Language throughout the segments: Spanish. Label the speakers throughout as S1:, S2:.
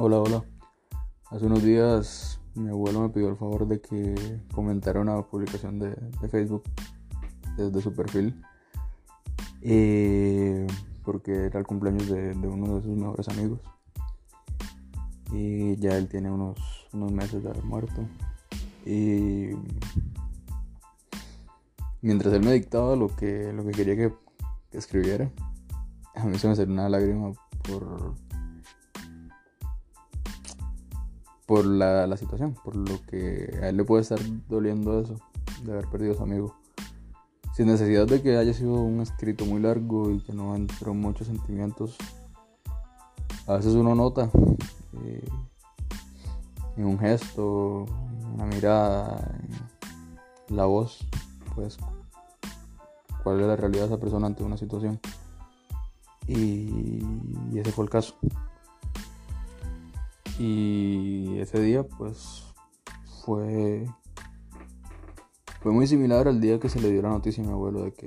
S1: Hola, hola. Hace unos días mi abuelo me pidió el favor de que comentara una publicación de, Facebook desde su perfil. Eh, porque era el cumpleaños de, uno de sus mejores amigos. Y ya él tiene unos, unos meses de haber muerto. Y mientras él me dictaba lo que, lo que quería que, que escribiera, a mí se me salió una lágrima por por la, situación, por lo que a él le puede estar doliendo eso, de haber perdido a su amigo. Sin necesidad de que haya sido un escrito muy largo y que no entró muchos sentimientos. A veces uno nota eh, en un gesto, en una mirada, en la voz, pues cuál es la realidad de esa persona ante una situación. y ese fue el caso. Y ese día pues fue fue muy similar al día que se le dio la noticia a mi abuelo de que,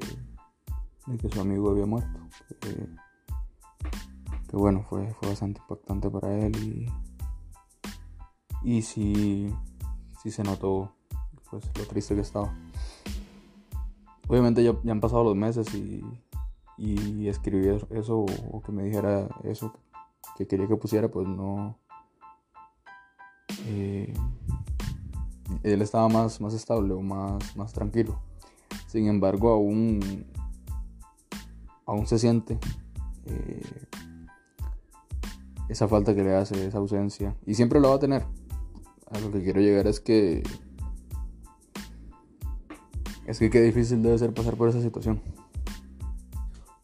S1: de que su amigo había muerto. Que, bueno, fue, fue bastante impactante para él y, y sí, sí se notó pues, lo triste que estaba. Obviamente ya, ya han pasado los meses y, y escribí eso o que me dijera eso que quería que pusiera, pues no, eh, él estaba más, más estable o más, más tranquilo. Sin embargo, aún, aún se siente eh, esa falta que le hace, esa ausencia. Y siempre lo va a tener. A lo que quiero llegar es que es que qué difícil debe ser pasar por esa situación.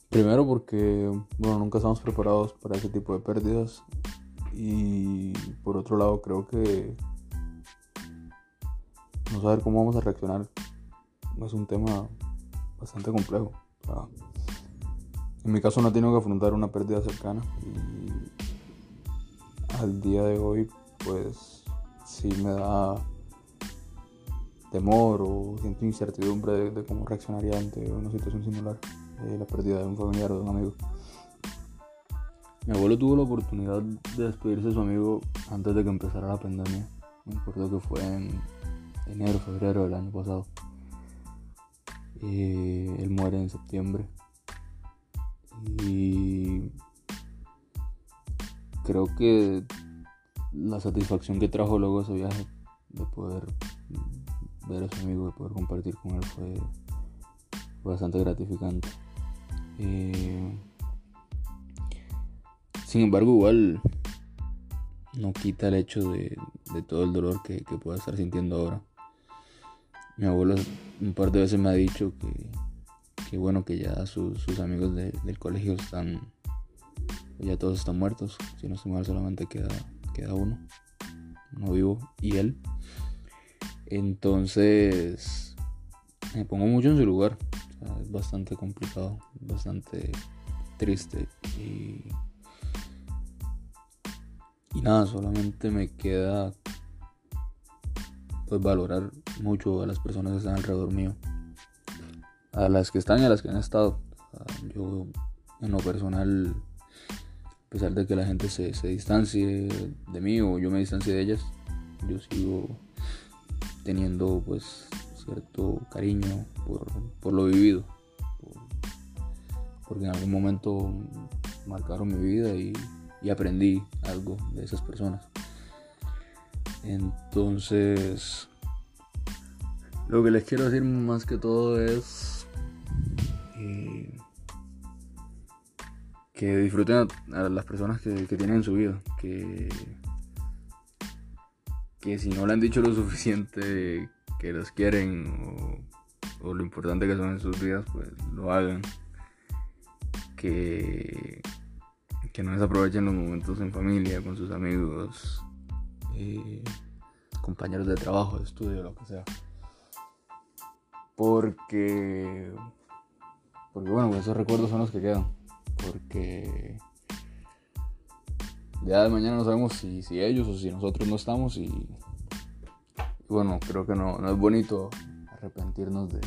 S1: Primero porque, bueno, nunca estamos preparados para ese tipo de pérdidas. Y por otro lado, creo que no saber cómo vamos a reaccionar es un tema bastante complejo. en mi caso no he tenido que afrontar una pérdida cercana y al día de hoy pues sí me da temor o siento incertidumbre de, cómo reaccionaría ante una situación similar, eh, la pérdida de un familiar o de un amigo. Mi abuelo tuvo la oportunidad de despedirse de su amigo antes de que empezara la pandemia. Me acuerdo que fue en enero, febrero del año pasado. Y él muere en septiembre. Y creo que la satisfacción que trajo luego ese viaje de poder ver a su amigo, de poder compartir con él fue, bastante gratificante. Sin embargo, igual no quita el hecho de, todo el dolor que, que pueda estar sintiendo ahora. Mi abuelo un par de veces me ha dicho que, bueno, que ya sus, amigos del colegio están, ya todos están muertos. Si no estoy mal, solamente queda, queda uno, no vivo, y él. Entonces, me pongo mucho en su lugar. es bastante complicado, bastante triste y y nada, solamente me queda pues valorar mucho a las personas que están alrededor mío. A las que están y a las que han estado. Yo en lo personal, a pesar de que la gente se, distancie de mí o yo me distancie de ellas, yo sigo teniendo pues cierto cariño por, lo vivido. porque en algún momento marcaron mi vida y y aprendí algo de esas personas. Entonces, lo que les quiero decir más que todo es eh, que disfruten a, las personas que, tienen en su vida, que, que si no le han dicho lo suficiente que los quieren o, o lo importante que son en sus vidas, pues lo hagan. Que que no desaprovechen los momentos en familia, con sus amigos, eh, compañeros de trabajo, de estudio, lo que sea. Porque, porque bueno, esos recuerdos son los que quedan. Porque ya de mañana no sabemos si, si ellos o si nosotros no estamos y, bueno, creo que no, no, es bonito arrepentirnos de,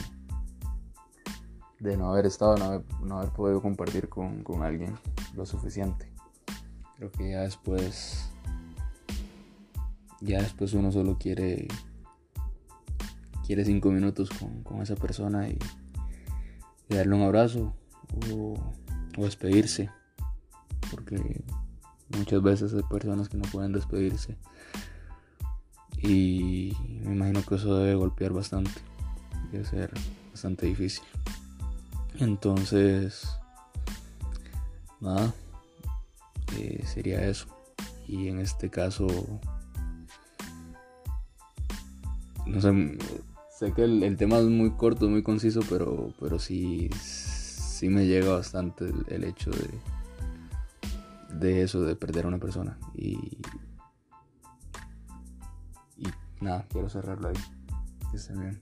S1: de no haber estado, no haber, no haber podido compartir con, con alguien lo suficiente. Creo que ya después ya después uno solo quiere quiere cinco minutos con, esa persona y, darle un abrazo o, o despedirse. Porque muchas veces hay personas que no pueden despedirse. Y me imagino que eso debe golpear bastante debe ser bastante difícil. Entonces nada eh, sería eso. Y en este caso no sé sé que el, tema es muy corto muy conciso pero pero sí sí me llega bastante el, hecho de de eso de perder a una persona. Y y nada quiero cerrarlo ahí. Que estén bien